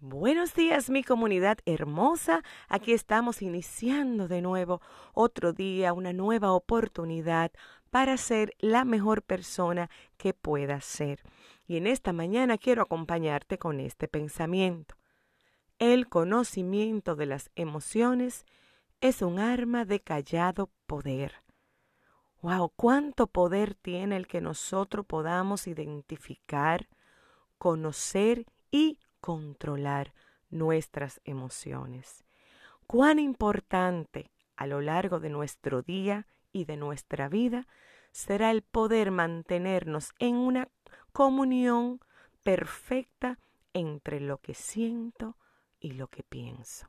Buenos días mi comunidad hermosa. Aquí estamos iniciando de nuevo otro día, una nueva oportunidad para ser la mejor persona que puedas ser. Y en esta mañana quiero acompañarte con este pensamiento. El conocimiento de las emociones es un arma de callado poder. Wow, cuánto poder tiene el que nosotros podamos identificar, conocer y controlar nuestras emociones. Cuán importante a lo largo de nuestro día y de nuestra vida será el poder mantenernos en una comunión perfecta entre lo que siento y lo que pienso.